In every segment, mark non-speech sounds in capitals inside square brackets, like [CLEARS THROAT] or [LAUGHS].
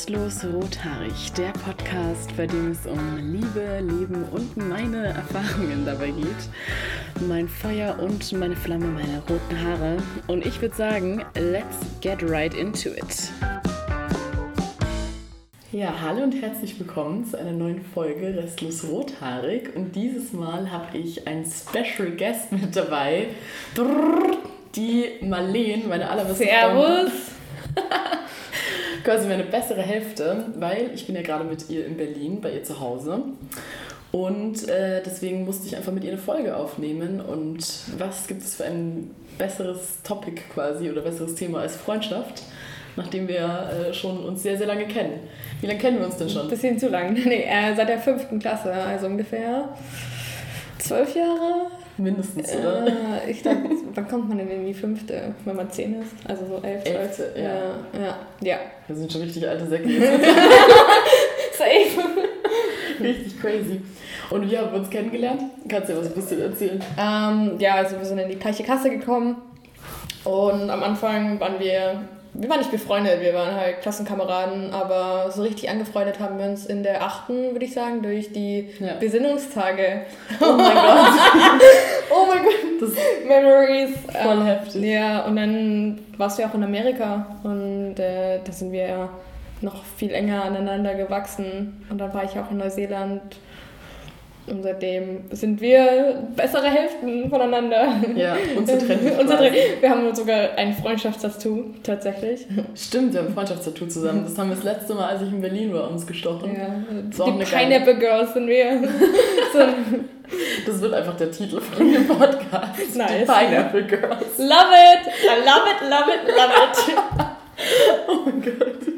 Restlos Rothaarig, der Podcast, bei dem es um Liebe, Leben und meine Erfahrungen dabei geht. Mein Feuer und meine Flamme, meine roten Haare. Und ich würde sagen, let's get right into it. Ja, hallo und herzlich willkommen zu einer neuen Folge Restlos Rothaarig. Und dieses Mal habe ich einen Special Guest mit dabei. Die Marlene, meine allerbeste Servus! [LAUGHS] quasi meine bessere Hälfte, weil ich bin ja gerade mit ihr in Berlin, bei ihr zu Hause. Und äh, deswegen musste ich einfach mit ihr eine Folge aufnehmen. Und was gibt es für ein besseres Topic quasi oder besseres Thema als Freundschaft, nachdem wir äh, schon uns sehr, sehr lange kennen. Wie lange kennen wir uns denn schon? Ein bisschen zu lang. [LAUGHS] Nee, äh, seit der fünften Klasse, also ungefähr zwölf Jahre. Mindestens, oder? Äh, ich glaube, [LAUGHS] wann kommt man denn in die fünfte, wenn man zehn ist? Also so elf. Elfte, ja. ja. Ja, ja. Wir sind schon richtig alte Säcke. [LAUGHS] Safe. richtig crazy. Und wie haben wir uns kennengelernt? Kannst du dir was ein bisschen erzählen? Ähm, ja, also wir sind in die gleiche Klasse gekommen und am Anfang waren wir, wir waren nicht befreundet, wir waren halt Klassenkameraden, aber so richtig angefreundet haben wir uns in der achten, würde ich sagen, durch die Ja. Besinnungstage. Oh mein [LAUGHS] Gott. Oh mein Gott, Das Memories. Voll Ähm, heftig. Ja, und dann warst du ja auch in Amerika und äh, da sind wir ja noch viel enger aneinander gewachsen. Und dann war ich auch in Neuseeland und seitdem sind wir bessere Hälften voneinander. Ja, unsere [LAUGHS] Trennung. Unsere Tre- wir haben sogar ein Freundschaftstattoo, tatsächlich. Stimmt, wir haben ein Freundschaftstattoo zusammen. Das haben wir das letzte Mal, als ich in Berlin war, uns gestochen. Ja, die Pineapple Girls sind wir. [LAUGHS] Das wird einfach der Titel von dem Podcast. Nice. Die Pineapple Girls. love it! I love it, love it, love it. [LAUGHS] Oh mein Gott.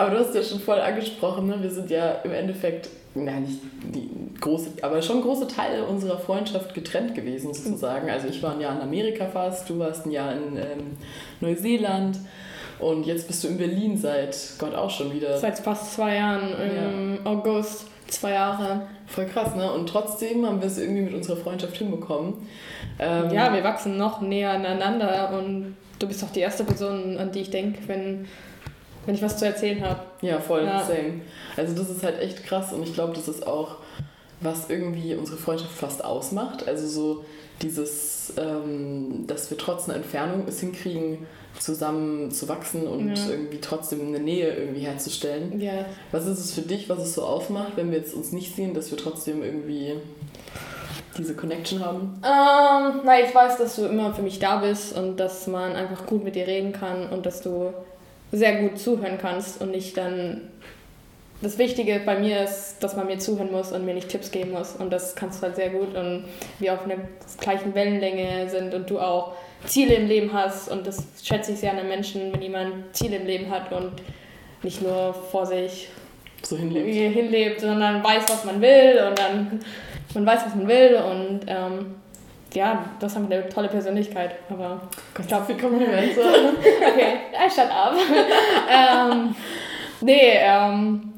Aber du hast ja schon voll angesprochen, ne? wir sind ja im Endeffekt, na nicht die große, aber schon große Teile unserer Freundschaft getrennt gewesen sozusagen. Also ich war ein Jahr in Amerika fast, du warst ein Jahr in ähm, Neuseeland und jetzt bist du in Berlin seit Gott auch schon wieder. Seit fast zwei Jahren, im August, zwei Jahre. Voll krass, ne? Und trotzdem haben wir es irgendwie mit unserer Freundschaft hinbekommen. Ähm, Ja, wir wachsen noch näher aneinander und du bist auch die erste Person, an die ich denke, wenn, wenn ich was zu erzählen habe. Ja, voll, Ja. same. Also das ist halt echt krass und ich glaube, das ist auch, was irgendwie unsere Freundschaft fast ausmacht. Also so dieses, ähm, dass wir trotz einer Entfernung es hinkriegen, zusammen zu wachsen und Ja. irgendwie trotzdem eine Nähe irgendwie herzustellen. Ja, Was ist es für dich, was es so ausmacht, wenn wir jetzt uns nicht sehen, dass wir trotzdem irgendwie diese Connection haben? Ähm, na, ich weiß, dass du immer für mich da bist und dass man einfach gut mit dir reden kann und dass du sehr gut zuhören kannst und nicht dann. Das Wichtige bei mir ist, dass man mir zuhören muss und mir nicht Tipps geben muss. Und das kannst du halt sehr gut und wir auf einer gleichen Wellenlänge sind und du auch Ziele im Leben hast. Und das schätze ich sehr an den Menschen, wenn jemand Ziele im Leben hat und nicht nur vor sich So irgendwie hinlebt, sondern weiß, was man will und dann man weiß, was man will und ähm, ja, das haben wir eine tolle Persönlichkeit, aber Ich glaube, viel Komplimente. okay, I shut up. [LAUGHS] ähm, nee, ähm,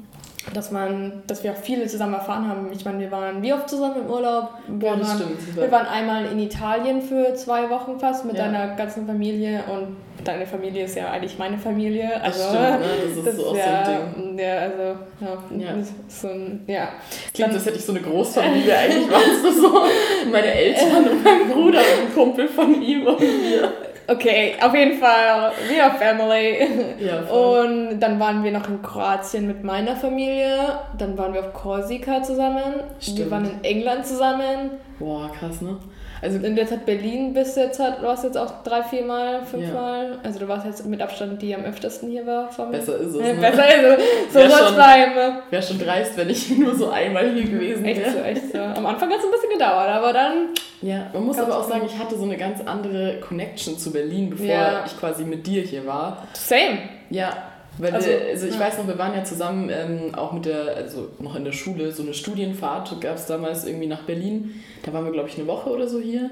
dass man, dass wir auch viele zusammen erfahren haben. Ich meine, wir waren wie oft zusammen im Urlaub? Wir, Ja, das waren, stimmt. wir waren einmal in Italien für zwei Wochen fast mit Ja. deiner ganzen Familie und deine Familie ist ja eigentlich meine Familie. Das Also, stimmt, ne? [LAUGHS] Das ist so auch so ja, ein Ding. Ja, also, ja, Ja. das so ein, ja. Klingt, als hätte ich so eine Großfamilie. Eigentlich es nur so meine Eltern und mein Bruder und ein Kumpel von ihm und wir. Okay, auf jeden Fall, we are family. Ja, voll. Und dann waren wir noch in Kroatien mit meiner Familie. Dann waren wir auf Korsika zusammen. Stimmt. Wir waren in England zusammen. Boah, krass, ne? Also, Und jetzt hat Berlin bis jetzt hat, du warst jetzt auch drei, vier Mal, fünf Mal. Also du warst jetzt mit Abstand die am öftesten hier war von besser ist es. Ne? Besser ist es. So schon- bleiben. Wäre schon dreist, wenn ich [LAUGHS] nur so einmal hier gewesen Echt so, wäre. echt so. Am Anfang hat es ein bisschen gedauert, aber dann. Ja, man muss aber auch genau. sagen, ich hatte so eine ganz andere Connection zu Berlin, bevor Ja. ich quasi mit dir hier war. Same. Ja, weil Also, wir, also ich ja. weiß noch, wir waren ja zusammen ähm, auch mit der, also noch in der Schule, so eine Studienfahrt gab es damals irgendwie nach Berlin. Da waren wir, glaube ich, eine Woche oder so hier.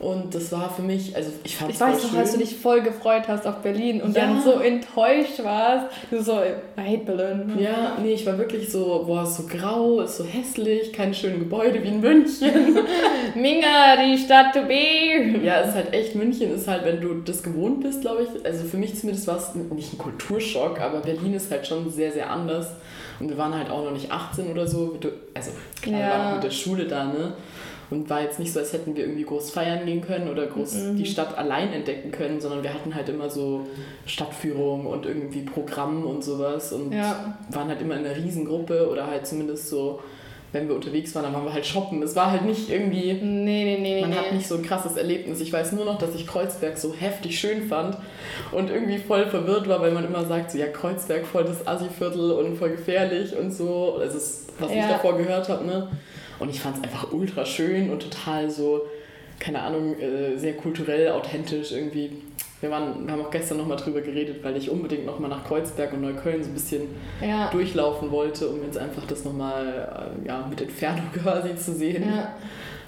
Und das war für mich, also ich fand es Ich weiß noch, als du dich voll gefreut hast auf Berlin und ja. dann so enttäuscht warst. Du so, I hate Berlin. Ja, nee, ich war wirklich so, boah, ist so grau, ist so hässlich, keine schönen Gebäude wie in München. [LAUGHS] Minga, die Stadt to be. Ja, es ist halt echt, München ist halt, wenn du das gewohnt bist, glaube ich, also für mich zumindest war es nicht ein Kulturschock, aber Berlin ist halt schon sehr, sehr anders. Und wir waren halt auch noch nicht 18 oder so. Also klar, ja. wir waren auch mit der Schule da, ne? Und war jetzt nicht so, als hätten wir irgendwie groß feiern gehen können oder groß mhm. die Stadt allein entdecken können, sondern wir hatten halt immer so Stadtführung und irgendwie Programm und sowas und ja. waren halt immer in einer Riesengruppe oder halt zumindest so, wenn wir unterwegs waren, dann waren wir halt shoppen. Es war halt nicht irgendwie. Nee, nee, nee. Man nee. hat nicht so ein krasses Erlebnis. Ich weiß nur noch, dass ich Kreuzberg so heftig schön fand und irgendwie voll verwirrt war, weil man immer sagt, so ja, Kreuzberg voll das Assi-Viertel und voll gefährlich und so. Das ist, was ja. ich davor gehört habe, ne? Und ich fand es einfach ultra schön und total so, keine Ahnung, äh, sehr kulturell, authentisch irgendwie. Wir, waren, wir haben auch gestern nochmal drüber geredet, weil ich unbedingt nochmal nach Kreuzberg und Neukölln so ein bisschen ja. durchlaufen wollte, um jetzt einfach das nochmal äh, ja, mit Entfernung [LAUGHS] quasi zu sehen. Ja.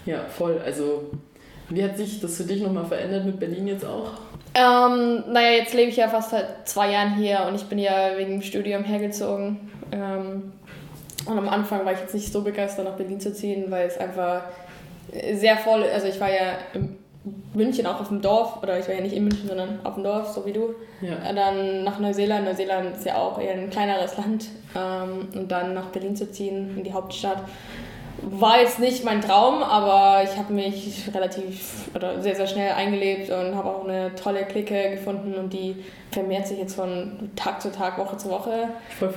ja, voll. Also, wie hat sich das für dich nochmal verändert mit Berlin jetzt auch? Ähm, naja, jetzt lebe ich ja fast seit zwei Jahren hier und ich bin ja wegen dem Studium hergezogen. Ähm, und am Anfang war ich jetzt nicht so begeistert, nach Berlin zu ziehen, weil es einfach sehr voll, also ich war ja in München auch auf dem Dorf, oder ich war ja nicht in München, sondern auf dem Dorf, so wie du. Ja. Dann nach Neuseeland, Neuseeland ist ja auch eher ein kleineres Land. Ähm, und dann nach Berlin zu ziehen, in die Hauptstadt, war jetzt nicht mein Traum, aber ich habe mich relativ oder sehr, sehr schnell eingelebt und habe auch eine tolle Clique gefunden und die vermehrt sich jetzt von Tag zu Tag, Woche zu Woche.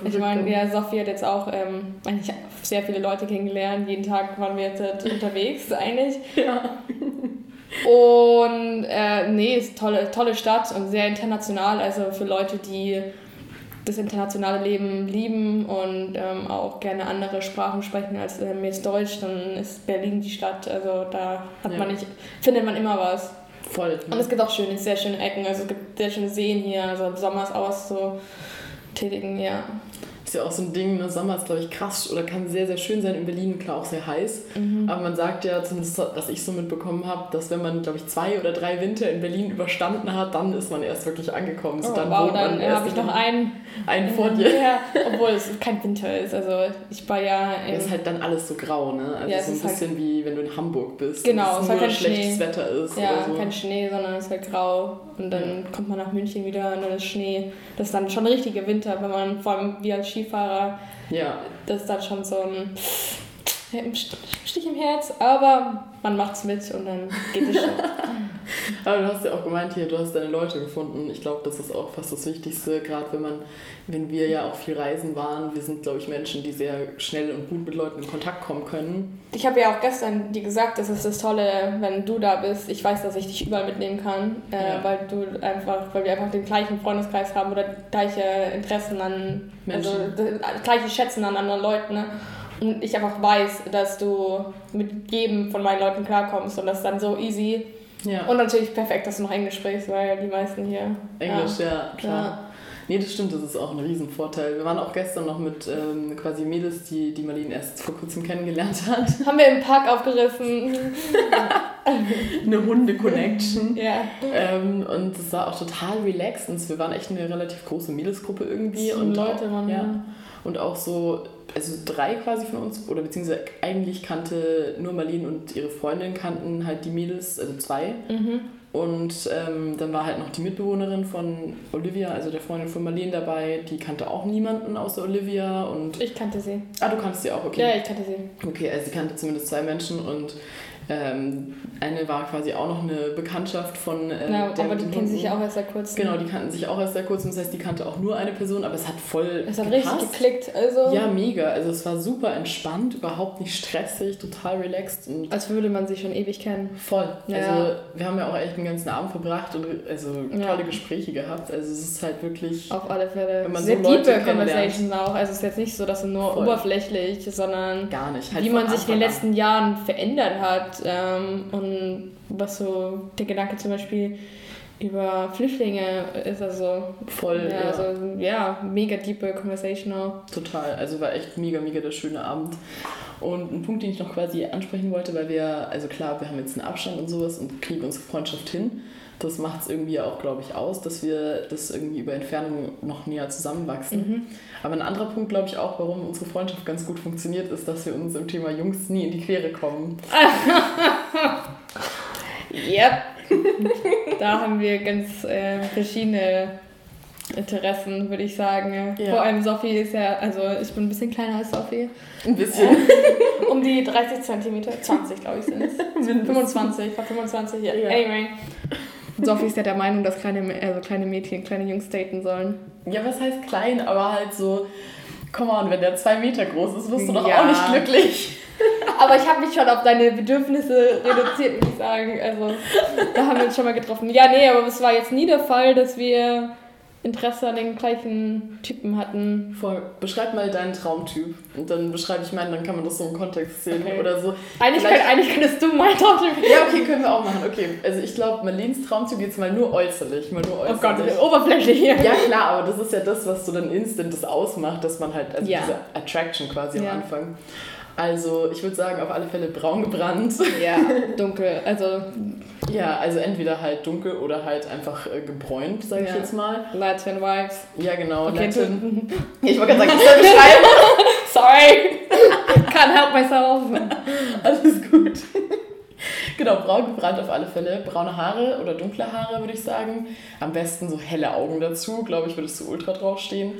Ich meine, ja, Sophie hat jetzt auch ähm, eigentlich sehr viele Leute kennengelernt. Jeden Tag waren wir jetzt unterwegs [LAUGHS] eigentlich. Ja. Und äh, nee, ist tolle, tolle Stadt und sehr international. Also für Leute, die das internationale Leben lieben und ähm, auch gerne andere Sprachen sprechen als ähm, jetzt Deutsch, dann ist Berlin die Stadt. Also da hat ja. man nicht, findet man immer was. Voll. Ne? Und es gibt auch schöne, sehr schöne Ecken. Also es gibt sehr schöne Seen hier. Also im Sommer ist auch so tätigen, ja ist ja auch so ein Ding, ne? Sommer ist, glaube ich, krass oder kann sehr, sehr schön sein. In Berlin, klar, auch sehr heiß. Mhm. Aber man sagt ja, zumindest was ich so mitbekommen habe, dass wenn man, glaube ich, zwei oder drei Winter in Berlin überstanden hat, dann ist man erst wirklich angekommen. So, oh, dann wow, dann habe ich noch einen, einen vor dir. Ja, [LAUGHS] obwohl es kein Winter ist. Also ich war ja... Es ist halt dann alles so grau, ne? Also ja, so ein bisschen halt wie wenn du in Hamburg bist. Genau, es ist halt kein schlechtes Schnee. Wetter ist. Ja, so. kein Schnee, sondern es ist halt grau. Und dann ja. kommt man nach München wieder und dann ist Schnee. Das ist dann schon richtiger Winter, wenn man vor allem wie als Skifahrer ja. Das ist dann schon so ein Stich im Herz, aber man macht's mit und dann geht es schon. [LAUGHS] aber du hast ja auch gemeint hier, du hast deine Leute gefunden. Ich glaube, das ist auch fast das Wichtigste, gerade wenn man, wenn wir ja auch viel reisen waren. Wir sind, glaube ich, Menschen, die sehr schnell und gut mit Leuten in Kontakt kommen können. Ich habe ja auch gestern dir gesagt, das ist das Tolle, wenn du da bist. Ich weiß, dass ich dich überall mitnehmen kann, äh, ja. weil du einfach, weil wir einfach den gleichen Freundeskreis haben oder gleiche Interessen an Menschen. Also gleiche Schätzen an anderen Leuten. Ne? Und ich einfach weiß, dass du mit jedem von meinen Leuten klarkommst und das ist dann so easy. Ja. Und natürlich perfekt, dass du noch Englisch sprichst, weil die meisten hier. Englisch, ja, ja klar. Ja. Nee, das stimmt, das ist auch ein Riesenvorteil. Wir waren auch gestern noch mit ähm, quasi Mädels, die, die Marlene erst vor kurzem kennengelernt hat. [LAUGHS] Haben wir im Park aufgerissen. [LAUGHS] eine Hunde-Connection. ja. Ähm, und es war auch total relaxed. Und wir waren echt eine relativ große Mädelsgruppe irgendwie. und Leute waren ja. Und auch so also drei quasi von uns, oder beziehungsweise eigentlich kannte nur Marlene und ihre Freundin kannten halt die Mädels, also zwei. Mhm. Und ähm, dann war halt noch die Mitbewohnerin von Olivia, also der Freundin von Marlene dabei, die kannte auch niemanden außer Olivia und... Ich kannte sie. Ah, du kanntest sie auch, okay. Ja, ich kannte sie. Okay, also sie kannte zumindest zwei Menschen und ähm, eine war quasi auch noch eine Bekanntschaft von. Äh, ja, aber die kennen sich auch erst seit kurzem. Genau, die kannten sich auch erst seit kurzem. Das heißt, die kannte auch nur eine Person, aber es hat voll. Es hat gepasst. richtig geklickt. Also ja, mega. Also es war super entspannt, überhaupt nicht stressig, total relaxed. Und Als würde man sich schon ewig kennen. Voll. Ja. Also wir haben ja auch echt den ganzen Abend verbracht und also tolle ja. Gespräche gehabt. Also es ist halt wirklich. Auf alle Fälle. Wenn man Sehr so deepe Conversations auch. Also es ist jetzt nicht so, dass es nur voll. oberflächlich, sondern Gar nicht. Halt wie man sich in den letzten Jahren verändert hat. Ähm, und was so der Gedanke zum Beispiel über Flüchtlinge ist also voll ja, ja. Also, ja mega deepe conversational total also war echt mega mega der schöne Abend Und ein Punkt, den ich noch quasi ansprechen wollte, weil wir, also klar, wir haben jetzt einen Abstand und sowas und kriegen unsere Freundschaft hin. Das macht es irgendwie auch, glaube ich, aus, dass wir das irgendwie über Entfernung noch näher zusammenwachsen. Mhm. Aber ein anderer Punkt, glaube ich, auch, warum unsere Freundschaft ganz gut funktioniert, ist, dass wir uns im Thema Jungs nie in die Quere kommen. [LAUGHS] Yep. da haben wir ganz äh, verschiedene Interessen, würde ich sagen. Ja. Vor allem Sophie ist ja, also ich bin ein bisschen kleiner als Sophie. Ein bisschen. Um die 30 Zentimeter, 20 glaube ich sind es. 25, war 25, ja. Ja. Anyway. Sophie ist ja der Meinung, dass kleine, also kleine Mädchen kleine Jungs daten sollen. Ja, was heißt klein, aber halt so, come on, wenn der zwei Meter groß ist, wirst du doch Ja. auch nicht glücklich. [LAUGHS] Aber ich habe mich schon auf deine Bedürfnisse reduziert, würde ich sagen. Also, da haben wir uns schon mal getroffen. Ja, nee, aber es war jetzt nie der Fall, dass wir Interesse an den gleichen Typen hatten. Voll. Beschreib mal deinen Traumtyp. Und dann beschreibe ich meinen, dann kann man das so im Kontext sehen Okay. oder so. Eigentlich, könnt, eigentlich könntest du mein Traumtyp Ja, okay, können wir auch machen. Okay, also ich glaube, Marleens Traumtyp jetzt mal nur äußerlich. Mal nur Oh äußerlich. Gott, Oberfläche hier. Ja, klar, aber das ist ja das, was so dann instant das ausmacht, dass man halt, also Ja. diese Attraction quasi Ja. am Anfang. Also, ich würde sagen, auf alle Fälle braun gebrannt. Ja, [LAUGHS] dunkel. Also, Ja, also entweder halt dunkel oder halt einfach äh, gebräunt, sage ich Ja. jetzt mal. Latin Vibes. Ja, genau. Okay, Latin. [LAUGHS] Ich wollte gerade sagen, ich beschreiben. [LAUGHS] Sorry. Can't help myself. Alles gut. Genau, braun gebrannt auf alle Fälle. Braune Haare oder dunkle Haare, würde ich sagen. Am besten so helle Augen dazu, glaube ich, würdest du ultra draufstehen.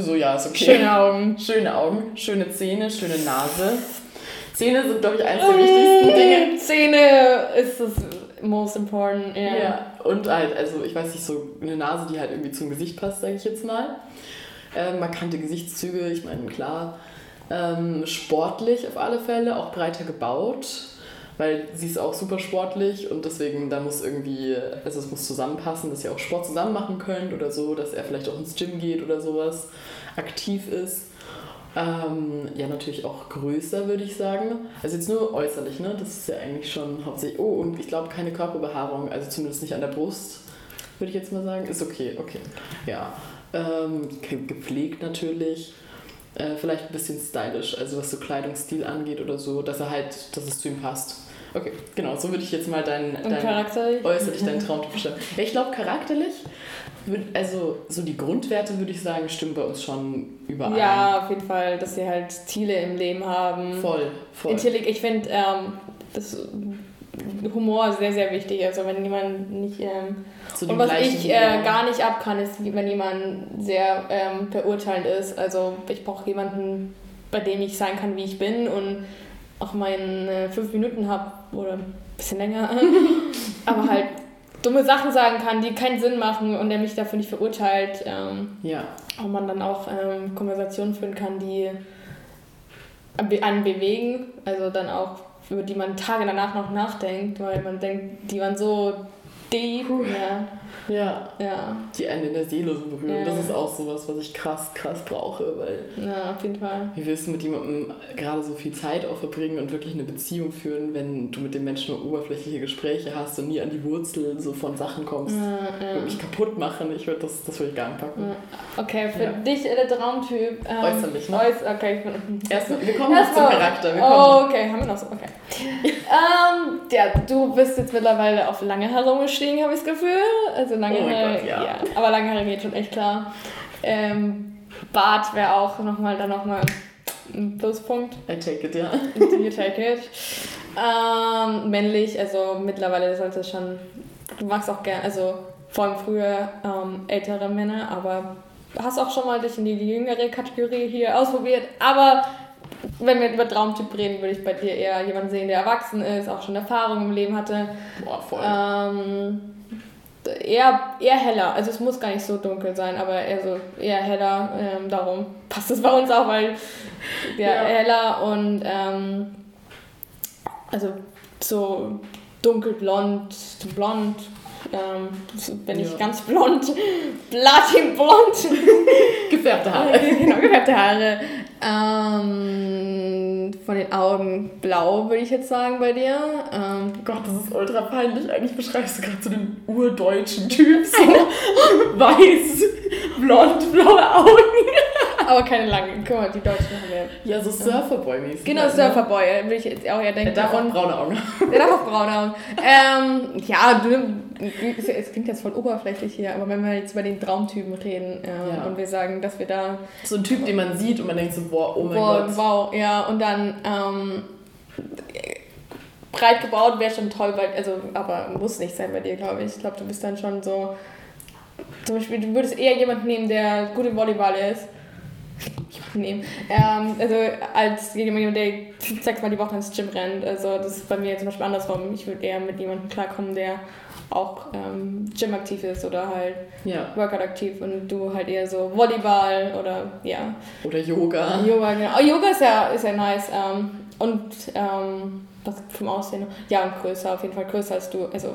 So, ja, ist okay. Schöne Augen. Schöne Augen, schöne Zähne, schöne Nase. Zähne sind, glaube ich, eines der wichtigsten Dinge. Zähne ist das most important. Ja. Ja, und halt, also ich weiß nicht, so eine Nase, die halt irgendwie zum Gesicht passt, sage ich jetzt mal. Ähm, markante Gesichtszüge, ich meine, klar. Ähm, sportlich auf alle Fälle, auch breiter gebaut, weil sie ist auch super sportlich und deswegen, da muss irgendwie, also es muss zusammenpassen, dass ihr auch Sport zusammen machen könnt oder so, dass er vielleicht auch ins Gym geht oder sowas, aktiv ist. Ähm, ja, natürlich auch größer, würde ich sagen. Also jetzt nur äußerlich, ne? Das ist ja eigentlich schon hauptsächlich. Oh, und ich glaube keine Körperbehaarung, also zumindest nicht an der Brust, würde ich jetzt mal sagen. Ist okay, okay. Ja. Ähm, ge- gepflegt natürlich. Äh, vielleicht ein bisschen stylisch, also was so Kleidungsstil angeht oder so, dass er halt, dass es zu ihm passt. Okay, genau, so würde ich jetzt mal deinen, charakterlich? äußerlich deinen Traumtyp beschreiben. Ja, ich glaube charakterlich, also so die Grundwerte würde ich sagen, stimmen bei uns schon überein. Ja, auf jeden Fall, dass sie halt Ziele im Leben haben. Voll, voll. Intellig ich finde ähm, das Humor sehr, sehr wichtig. Also wenn jemand nicht... Ähm, und was ich äh, gar nicht ab kann, ist, wenn jemand sehr ähm, verurteilend ist. Also ich brauche jemanden, bei dem ich sein kann, wie ich bin und auch meine fünf Minuten habe oder ein bisschen länger. [LAUGHS] Aber halt dumme Sachen sagen kann, die keinen Sinn machen und der mich dafür nicht verurteilt. Ähm, Ja, und man dann auch ähm, Konversationen führen kann, die einen bewegen, also dann auch über die man Tage danach noch nachdenkt, weil man denkt, die waren so deep. Ja, ja, ja, die einen in der Seele so berühren. Ja. Das ist auch sowas, was ich krass, krass brauche, weil ja, auf jeden Fall. wie willst du mit jemandem gerade so viel Zeit auch verbringen und wirklich eine Beziehung führen, wenn du mit dem Menschen nur oberflächliche Gespräche hast und nie an die Wurzel so von Sachen kommst, Ja, ja. mich kaputt machen? Ich würde das, das würde ich gar nicht packen. Okay, für dich äh, der Traumtyp. Ähm, Äußerlich, ne? Äuß okay, ich bin, Erstmal, wir kommen jetzt zum Charakter. Wir kommen. Oh, okay, haben wir noch so, okay. [LAUGHS] ähm, ja, du bist jetzt mittlerweile auf lange Haare umgestiegen, habe ich das Gefühl. Also lange Oh Haare, Gott, ja. Aber lange Haare geht schon echt klar. Ähm, Bart wäre auch nochmal dann nochmal ein Pluspunkt. I take it, ja. You take it. Ähm, männlich, also mittlerweile sollte es schon, du magst auch gerne, also vor allem früher ähm, ältere Männer, aber hast auch schon mal dich in die jüngere Kategorie hier ausprobiert. Aber wenn wir über Traumtyp reden, würde ich bei dir eher jemanden sehen, der erwachsen ist, auch schon Erfahrung im Leben hatte. Boah, voll. Ähm, eher, eher heller, also es muss gar nicht so dunkel sein, aber eher so eher heller. Ähm, darum passt es bei uns auch, weil [LAUGHS] ja, Ja. heller und ähm, also so dunkelblond, blond. Ähm, bin ich Ja. ganz blond, [LAUGHS] platinblond, [LAUGHS] Gefärbte Haare. genau, gefärbte Haare. Ähm, von den Augen blau, würde ich jetzt sagen bei dir. Ähm, Gott, das ist ultra peinlich. Eigentlich beschreibst du gerade so den urdeutschen Typ. So [LAUGHS] weiß, blond, blaue Augen. Aber keine lange. Guck mal, die Deutschen haben ja. Ja, so Surferboy-mäßig. Genau, halt, ne? Surferboy, würde ich jetzt auch eher denken. Der darf auch braune Augen haben. Der darf auch braune Augen. Ähm, ja, es klingt jetzt voll oberflächlich hier, aber wenn wir jetzt über den Traumtypen reden ähm, Ja. und wir sagen, dass wir da So ein Typ, den man sieht und man denkt so, boah, oh mein Wow, Gott. wow, ja, und dann ähm, breit gebaut wäre schon toll, weil, also, aber muss nicht sein bei dir, glaube ich. Ich glaube, du bist dann schon so. Zum Beispiel, du würdest eher jemanden nehmen, der gut im Volleyball ist. Nehmen. Ähm, also, als jemand, der sechsmal die Woche ins Gym rennt. Also, das ist bei mir zum Beispiel andersrum. Ich würde eher mit jemandem klarkommen, der auch ähm, Gym-aktiv ist oder halt Ja. Workout-aktiv und du halt eher so Volleyball oder ja. Oder Yoga. Yoga, genau. Oh, Yoga ist ja, ist ja nice. Ähm, und ähm, was vom Aussehen? Ja, und größer, auf jeden Fall größer als du. Also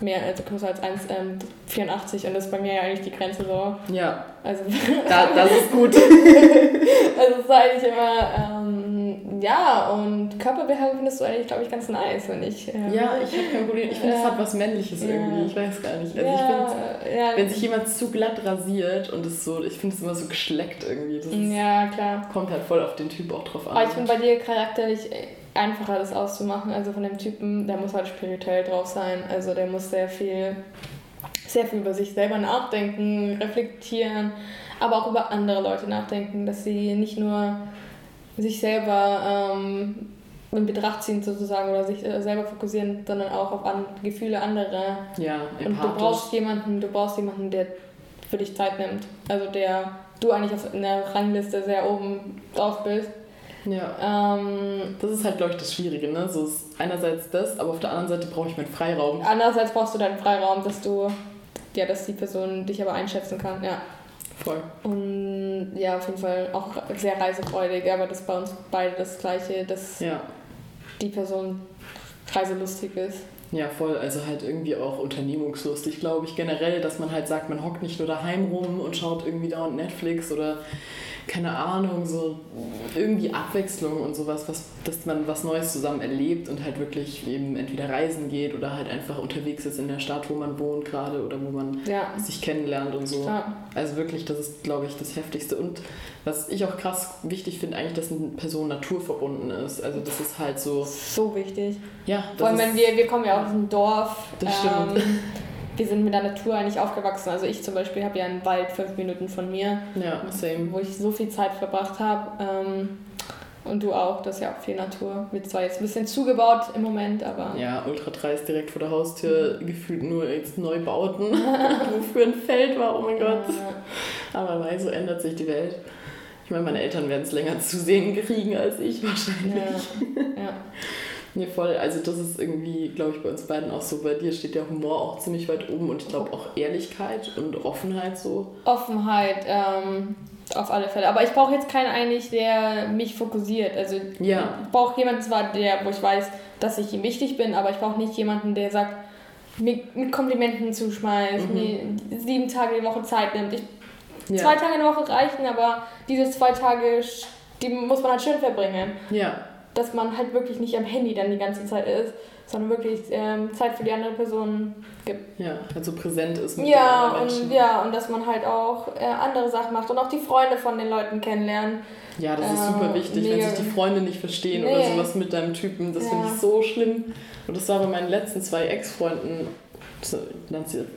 mehr, also größer als 1,84 und das ist bei mir ja eigentlich die Grenze so. Ja, Also, [LAUGHS] da, das ist gut. [LAUGHS] also das ist eigentlich immer, ähm, ja, und Körperbeherrschung findest du eigentlich, glaube ich, ganz nice, wenn ich. Ähm, Ja, ich habe kein Problem. Ich finde, es Ja. hat was Männliches Ja. irgendwie. Ich weiß gar nicht. Also ja, ich finde, ja, wenn sich jemand zu glatt rasiert und es so, ich finde es immer so geschleckt irgendwie. Das ist, ja, klar. kommt halt voll auf den Typ auch drauf an. Aber ich finde bei dir charakterlich einfacher, das auszumachen. Also von dem Typen, der muss halt spirituell drauf sein. Also der muss sehr viel, sehr viel über sich selber nachdenken, reflektieren, aber auch über andere Leute nachdenken, dass sie nicht nur sich selber ähm, in Betracht ziehen sozusagen oder sich äh, selber fokussieren, sondern auch auf an Gefühle anderer. ja, Und du empathisch. brauchst jemanden, du brauchst jemanden, der für dich Zeit nimmt. Also der du eigentlich auf einer Rangliste sehr oben drauf bist. Ja. Ähm, Das ist halt, glaube ich, das Schwierige, ne? So ist einerseits das, aber auf der anderen Seite brauche ich meinen Freiraum. Andererseits brauchst du deinen Freiraum, dass du, ja, dass die Person dich aber einschätzen kann, ja. Voll. Und ja, auf jeden Fall auch sehr reisefreudig, aber das ist bei uns beide das Gleiche, dass Ja. die Person reiselustig ist. Ja, voll. Also halt irgendwie auch unternehmungslustig, glaube ich. Generell, dass man halt sagt, man hockt nicht nur daheim rum und schaut irgendwie dauernd Netflix oder keine Ahnung, so irgendwie Abwechslung und sowas, was, dass man was Neues zusammen erlebt und halt wirklich eben entweder reisen geht oder halt einfach unterwegs ist in der Stadt, wo man wohnt gerade oder wo man Ja. sich kennenlernt und so. Ja. Also wirklich, das ist, glaube ich, das Heftigste. Und was ich auch krass wichtig finde, eigentlich, dass eine Person naturverbunden ist. Also das ist halt so, So wichtig. ja, Vor allem, das wenn ist, wir, wir kommen ja aus einem Dorf. Das stimmt. Ähm, wir sind mit der Natur eigentlich aufgewachsen. Also ich zum Beispiel habe ja einen Wald fünf Minuten von mir, ja, same. wo ich so viel Zeit verbracht habe. Ähm, und du auch, das ist ja auch viel Natur. Wird zwar jetzt ein bisschen zugebaut im Moment, aber Ja, Ultra 3 ist direkt vor der Haustür, gefühlt nur jetzt Neubauten, [LAUGHS] wo früher ein Feld war, oh mein Gott. Äh, Aber weil so ändert sich die Welt. Ich meine, meine Eltern werden es länger zu sehen kriegen als ich wahrscheinlich. ja, ja. Nee, voll. Also das ist irgendwie, glaube ich, bei uns beiden auch so. Bei dir steht der Humor auch ziemlich weit oben und ich glaube auch Ehrlichkeit und Offenheit so. Offenheit, ähm, auf alle Fälle. Aber ich brauche jetzt keinen eigentlich, der mich fokussiert. Also Ja. ich brauche jemanden zwar, der, wo ich weiß, dass ich ihm wichtig bin, aber ich brauche nicht jemanden, der sagt, mir mit Komplimenten zuschmeißt, Mhm. mir sieben Tage die Woche Zeit nimmt. Ich, Ja. Zwei Tage in der Woche reichen, aber diese zwei Tage, die muss man halt schön verbringen. Ja, Dass man halt wirklich nicht am Handy dann die ganze Zeit ist, sondern wirklich ähm, Zeit für die andere Person gibt. ja, halt so präsent ist mit Ja, den und ja, und dass man halt auch äh, andere Sachen macht und auch die Freunde von den Leuten kennenlernen. Ja, das ist super wichtig, wenn sich die Freunde nicht verstehen Nee. oder sowas mit deinem Typen. Das Ja. finde ich so schlimm. Und das war bei meinen letzten zwei Ex-Freunden,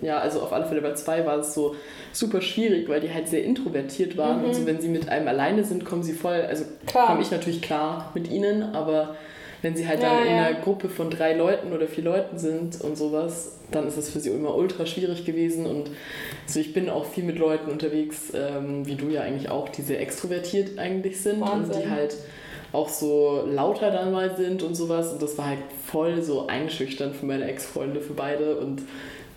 ja, also auf alle Fälle bei zwei war es so super schwierig, weil die halt sehr introvertiert waren. Mhm. Und so, wenn sie mit einem alleine sind, kommen sie voll, also Klar. komme ich natürlich klar mit ihnen, aber wenn sie halt Ja, dann in ja. einer Gruppe von drei Leuten oder vier Leuten sind und sowas, dann ist es für sie immer ultra schwierig gewesen. Und also ich bin auch viel mit Leuten unterwegs, ähm, wie du ja eigentlich auch, die sehr extrovertiert eigentlich sind und Wahnsinn. die halt auch so lauter dann mal sind und sowas. Und das war halt voll so einschüchternd für meine Ex-Freunde, für beide. Und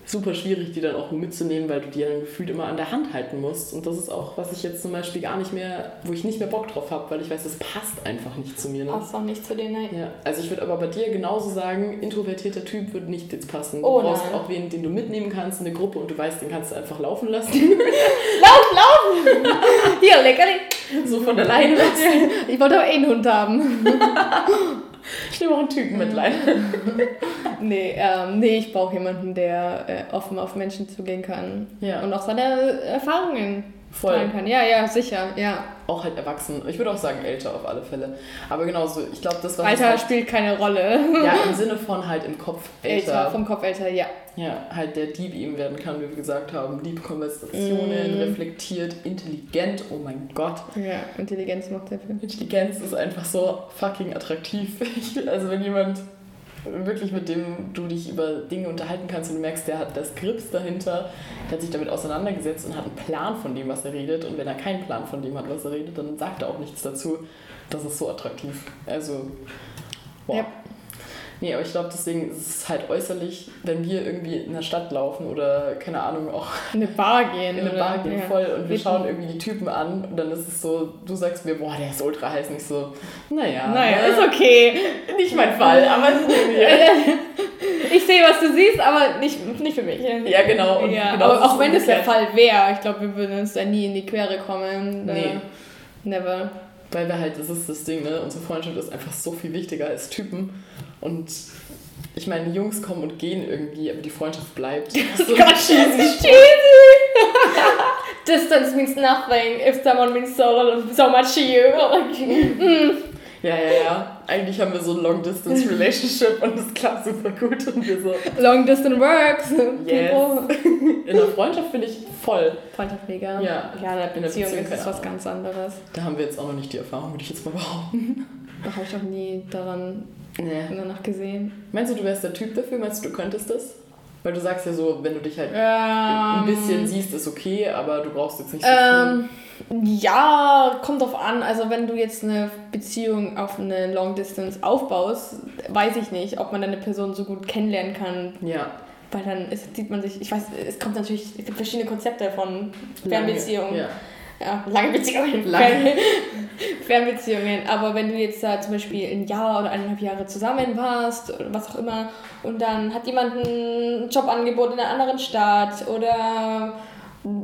super schwierig, die dann auch mitzunehmen, weil du die dann gefühlt immer an der Hand halten musst. Und das ist auch, was ich jetzt zum Beispiel gar nicht mehr, wo ich nicht mehr Bock drauf habe, weil ich weiß, das passt einfach nicht zu mir. Ne? Passt auch nicht zu denen. ne? Ja, also ich würde aber bei dir genauso sagen, introvertierter Typ würde nicht jetzt passen. Du Oh brauchst nein. auch wen, den du mitnehmen kannst in eine Gruppe und du weißt, den kannst du einfach laufen lassen. [LAUGHS] Lauf, laufen! [LAUGHS] Hier, Leckerli! So von alleine lassen. Ich wollte aber eh einen Hund haben. Ich nehme auch einen Typen mit rein. Nee, ähm, nee ich brauche jemanden, der äh, offen auf Menschen zugehen kann. Ja. Und auch seine Erfahrungen voll. tragen kann. Ja, ja, sicher, ja. Auch halt erwachsen. Ich würde auch sagen älter auf alle Fälle. Aber genauso, ich glaube, das war. Alter halt, spielt keine Rolle. Ja, im [LAUGHS] Sinne von halt im Kopf älter. Älter, vom Kopf älter, ja. Ja, halt der Dieb ihm werden kann, wie wir gesagt haben. Liebe Konversationen, mm. reflektiert, intelligent, oh mein Gott. Ja, Intelligenz macht sehr viel. Intelligenz ist einfach so fucking attraktiv. [LAUGHS] also wenn jemand wirklich mit dem du dich über Dinge unterhalten kannst und du merkst, der hat das Grips dahinter, der hat sich damit auseinandergesetzt und hat einen Plan von dem, was er redet. Und wenn er keinen Plan von dem hat, was er redet, dann sagt er auch nichts dazu. Das ist so attraktiv. Also, wow. Ja. Nee, aber ich glaube, deswegen ist es halt äußerlich, wenn wir irgendwie in der Stadt laufen oder, keine Ahnung, auch in eine Bar gehen. In eine Bar gehen, ja. voll. Und wir schauen irgendwie die Typen an und dann ist es so, du sagst mir, boah, der ist ultra heiß. Nicht so, naja. Naja, na, ist okay. Nicht mein Fall, aber [LAUGHS] Ich sehe, was du siehst, aber nicht, nicht für mich. Ja, genau. Ja, genau aber auch wenn das der Fall wäre, ich glaube, wir würden uns da nie in die Quere kommen. Nee. Never. Weil wir halt, das ist das Ding, ne? Unsere Freundschaft ist einfach so viel wichtiger als Typen. Und ich meine, Jungs kommen und gehen irgendwie, aber die Freundschaft bleibt. [LAUGHS] Das ist ganz [LAUGHS] cheesy. cheesy. [LAUGHS] Distance means nothing if someone means so, so much to you. mm. Ja, ja, ja. Eigentlich haben wir so ein Long-Distance-Relationship [LAUGHS] und es klappt super gut. Und wir so. Long-Distance works. Yes. In der Freundschaft finde ich voll. Freundschaft mega. Ja, ja in der Beziehung, Beziehung ist es was ganz anderes. Da haben wir jetzt auch noch nicht die Erfahrung, würde ich jetzt mal behaupten. [LAUGHS] Da habe ich auch nie daran nee. danach gesehen. Meinst du, du wärst der Typ dafür? Meinst du, du könntest das? Weil du sagst ja so, wenn du dich halt ähm, ein bisschen siehst, ist okay, aber du brauchst jetzt nicht so ähm, viel. Ja, kommt drauf an. Also wenn du jetzt eine Beziehung auf eine Long Distance aufbaust, weiß ich nicht, ob man eine Person so gut kennenlernen kann. Ja. Weil dann ist, sieht man sich, ich weiß, es kommt natürlich, es gibt verschiedene Konzepte von Fernbeziehungen. Ja ja, lange Beziehungen, lange. [LAUGHS] Fernbeziehungen. Aber wenn du jetzt da zum Beispiel ein Jahr oder eineinhalb Jahre zusammen warst oder was auch immer und dann hat jemand ein Jobangebot in einer anderen Stadt oder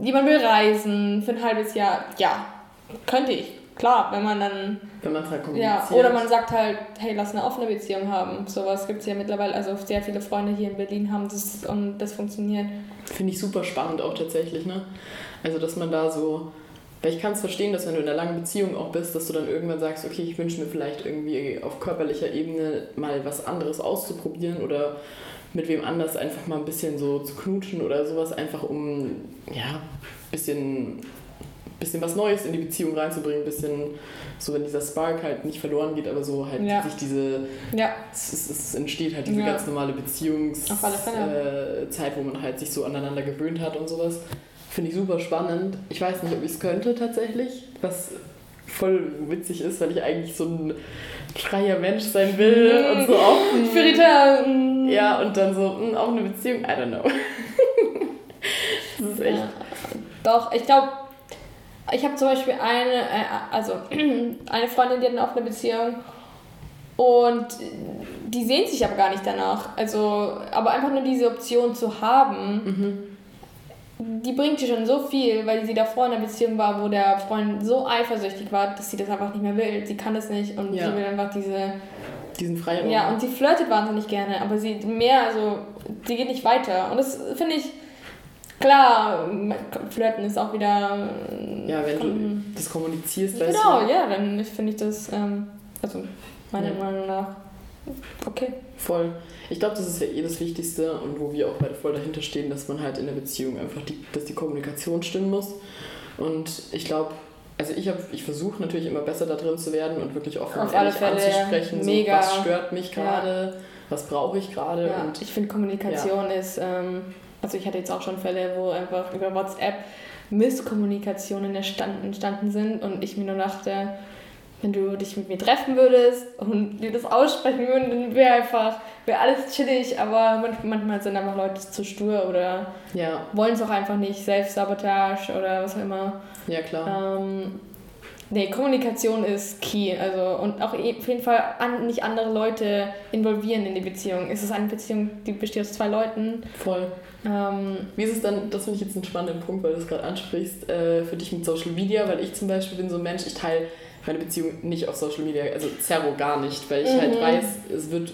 jemand will reisen für ein halbes Jahr, ja, könnte ich. Klar, wenn man dann. Wenn man halt. Ja, oder man sagt halt, hey, lass eine offene Beziehung haben. Sowas gibt es ja mittlerweile. Also sehr viele Freunde hier in Berlin haben das und das funktioniert. Finde ich super spannend auch tatsächlich, ne? Also, dass man da so weil ich kann es verstehen, dass wenn du in einer langen Beziehung auch bist, dass du dann irgendwann sagst, okay, ich wünsche mir vielleicht irgendwie auf körperlicher Ebene mal was anderes auszuprobieren oder mit wem anders einfach mal ein bisschen so zu knutschen oder sowas, einfach um ja, ein bisschen, bisschen was Neues in die Beziehung reinzubringen, ein bisschen so, wenn dieser Spark halt nicht verloren geht, aber so halt ja. sich diese, ja. es, es, es entsteht halt diese ja. ganz normale Beziehungszeit, äh, wo man halt sich so aneinander gewöhnt hat und sowas. Finde ich super spannend. Ich weiß nicht, ob ich es könnte tatsächlich, was voll witzig ist, weil ich eigentlich so ein freier Mensch sein will mm. und so offen. Spirituell. Ja, und dann so, mh, auch eine Beziehung, I don't know. [LAUGHS] das ist echt. Ja, doch, ich glaube, ich habe zum Beispiel eine, äh, also [CLEARS THROAT] eine Freundin, die hat eine offene Beziehung und die sehnt sich aber gar nicht danach. Also, aber einfach nur diese Option zu haben. Mhm die bringt ihr schon so viel, weil sie davor in einer Beziehung war, wo der Freund so eifersüchtig war, dass sie das einfach nicht mehr will. Sie kann das nicht und ja. sie will einfach diese. Diesen Freiraum. Ja, und sie flirtet wahnsinnig gerne, aber sie mehr, also sie geht nicht weiter. Und das finde ich. Klar, Flirten ist auch wieder. Ja, wenn du das kommunizierst, weißt genau, du. Genau, ja, dann finde ich das, ähm, also meiner ja. Meinung nach, okay. Voll. Ich glaube, das ist ja eh das Wichtigste und wo wir auch beide voll dahinter stehen, dass man halt in der Beziehung einfach die, dass die Kommunikation stimmen muss. Und ich glaube, also ich habe, ich versuche natürlich immer besser da drin zu werden und wirklich offen Auf alle Fälle, anzusprechen. So, was stört mich gerade, ja. was brauche ich gerade. Ja, ich finde Kommunikation ja. ist, ähm, also ich hatte jetzt auch schon Fälle, wo einfach über WhatsApp Misskommunikationen entstanden sind und ich mir nur dachte, wenn du dich mit mir treffen würdest und dir das aussprechen würden, dann wäre einfach, wäre alles chillig, aber manchmal sind einfach Leute zu stur oder ja. wollen es auch einfach nicht, Selbstsabotage oder was auch immer. Ja, klar. Ähm, nee, Kommunikation ist key, also und auch e, auf jeden Fall an, nicht andere Leute involvieren in die Beziehung. Es ist eine Beziehung, die besteht aus zwei Leuten. Voll. Ähm, Wie ist es dann, das finde ich jetzt einen spannenden Punkt, weil du es gerade ansprichst, äh, für dich mit Social Media, weil ich zum Beispiel bin so ein Mensch, ich teile meine Beziehung nicht auf Social Media, also Zerro gar nicht, weil ich halt mhm. halt weiß, es wird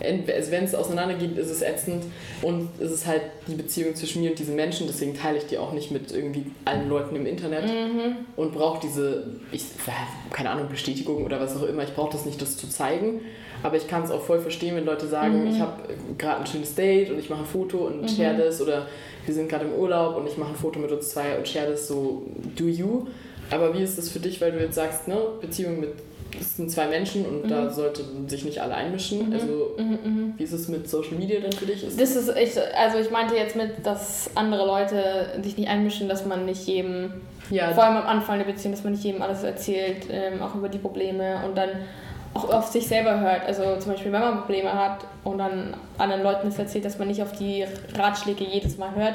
also wenn es auseinandergeht, ist es ätzend und es ist halt die Beziehung zwischen mir und diesen Menschen, deswegen teile ich die auch nicht mit irgendwie allen Leuten im Internet Mhm. und brauche diese, ich, keine Ahnung, Bestätigung oder was auch immer, ich brauche das nicht, das zu zeigen, aber ich kann es auch voll verstehen, wenn Leute sagen, ich habe gerade ein schönes Date und ich mache ein Foto und share das oder wir sind gerade im Urlaub und ich mache ein Foto mit uns zwei und share das so, do you. Aber wie ist das für dich, weil du jetzt sagst, ne, Beziehung mit, es sind zwei Menschen und da sollten sich nicht alle einmischen. Also wie ist es mit Social Media dann für dich? Ist Das ist echt, also ich meinte jetzt mit, dass andere Leute sich nicht einmischen, dass man nicht jedem, ja, vor allem am Anfang der Beziehung, dass man nicht jedem alles erzählt, ähm, auch über die Probleme und dann auch auf sich selber hört. Also zum Beispiel, wenn man Probleme hat und dann anderen Leuten das erzählt, dass man nicht auf die Ratschläge jedes Mal hört,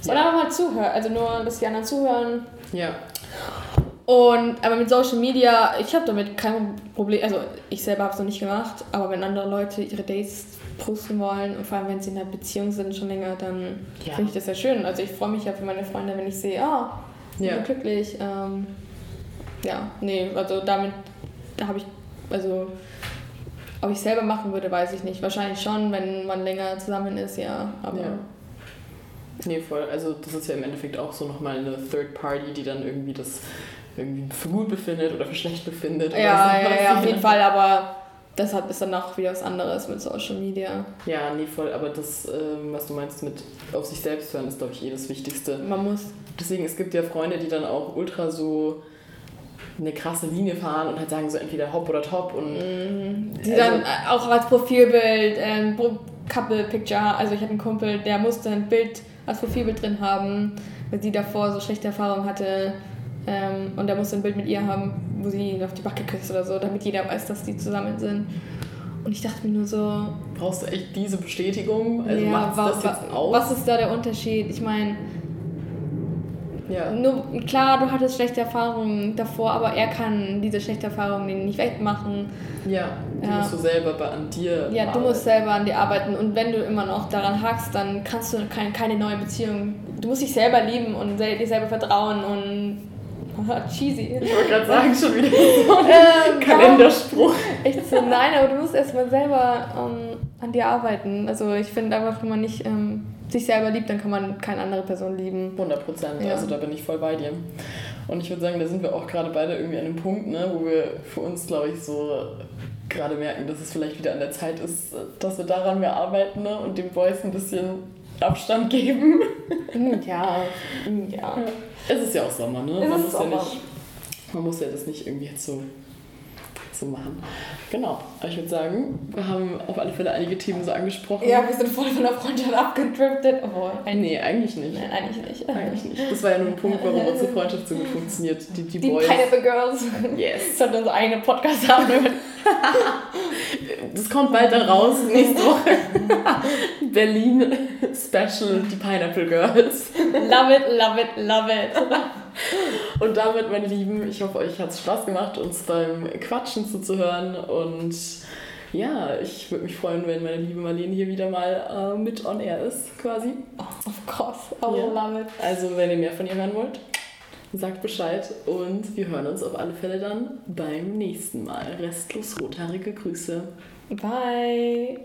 sondern einfach mal zuhört. Also nur, dass die anderen zuhören. ja, Und aber mit Social Media, ich habe damit kein Problem. Also ich selber habe es noch nicht gemacht, aber wenn andere Leute ihre Dates posten wollen und vor allem wenn sie in einer Beziehung sind schon länger, dann Ja. finde ich das sehr schön. Also ich freue mich ja für meine Freunde, wenn ich sehe, ah, die Ja. glücklich. Ähm, ja, nee, also damit da habe ich, also ob ich selber machen würde, weiß ich nicht. Wahrscheinlich schon, wenn man länger zusammen ist, ja. Aber Ja. Nee, voll. Also das ist ja im Endeffekt auch so nochmal eine Third Party, die dann irgendwie das irgendwie für gut befindet oder für schlecht befindet. ja, oder ja, ja, auf jeden Fall, aber das hat, ist dann auch wieder was anderes mit Social Media. Ja, nee, voll. Aber das, ähm, was du meinst mit auf sich selbst hören, ist, glaube ich, eh das Wichtigste. Man muss Deswegen, es gibt ja Freunde, die dann auch ultra so eine krasse Linie fahren und halt sagen so entweder hopp oder top und Die Also- dann auch als Profilbild, ähm, Couple Picture, also ich habe einen Kumpel, der musste ein Bild als Profilbild drin haben, weil sie davor so schlechte Erfahrungen hatte ähm, und der musste ein Bild mit ihr haben, wo sie ihn auf die Backe küsst oder so, damit jeder weiß, dass die zusammen sind. Und ich dachte mir nur so, brauchst du echt diese Bestätigung? Also ja, wa- das jetzt aus? was ist da der Unterschied? Ich meine, Ja. nur klar, du hattest schlechte Erfahrungen davor, aber er kann diese schlechte Erfahrungen nicht wegmachen. Ja, die Ja. musst du selber an dir Ja, du bearbeiten. musst selber an dir arbeiten und wenn du immer noch daran hakst, dann kannst du kein, keine neue Beziehung. Du musst dich selber lieben und dir selber vertrauen und cheesy. Ich wollte gerade sagen, schon wieder [LAUGHS] so ein Ähm, Kalenderspruch. echt so, nein, aber du musst erstmal selber ähm, an dir arbeiten. Also ich finde einfach, wenn man nicht ähm, sich selber liebt, dann kann man keine andere Person lieben. 100 Prozent, Ja. also da bin ich voll bei dir. Und ich würde sagen, da sind wir auch gerade beide irgendwie an einem Punkt, ne, wo wir für uns, glaube ich, so gerade merken, dass es vielleicht wieder an der Zeit ist, dass wir daran mehr arbeiten ne, und den Boys ein bisschen Abstand geben. Ja, ja. Es ist ja auch Sommer, ne? Es man, ist muss Sommer. Ja nicht, man muss ja das nicht irgendwie jetzt so, so machen. Genau, aber ich würde sagen, wir haben auf alle Fälle einige Themen so angesprochen. Ja, wir sind voll von der Freundschaft abgedriftet. Obwohl, Äh, Nee, eigentlich nicht. Nein, eigentlich nicht. Eigentlich nicht. Das war ja nur ein Punkt, warum unsere Freundschaft so gut funktioniert. Die, die, Die Boys. Pineapple Girls. Yes. Sollten wir so eine Podcast haben. [LAUGHS] Das kommt bald dann raus, nächste Woche. [LAUGHS] Berlin Special, die Pineapple Girls. love it, love it, love it. Und damit, meine Lieben, ich hoffe, euch hat es Spaß gemacht, uns beim Quatschen zuzuhören. Und ja, ich würde mich freuen, wenn meine liebe Marlene hier wieder mal äh, mit on air ist, quasi. Of course, I will Ja. love it. Also, wenn ihr mehr von ihr hören wollt, sagt Bescheid. Und wir hören uns auf alle Fälle dann beim nächsten Mal. Restlos rothaarige Grüße. Bye.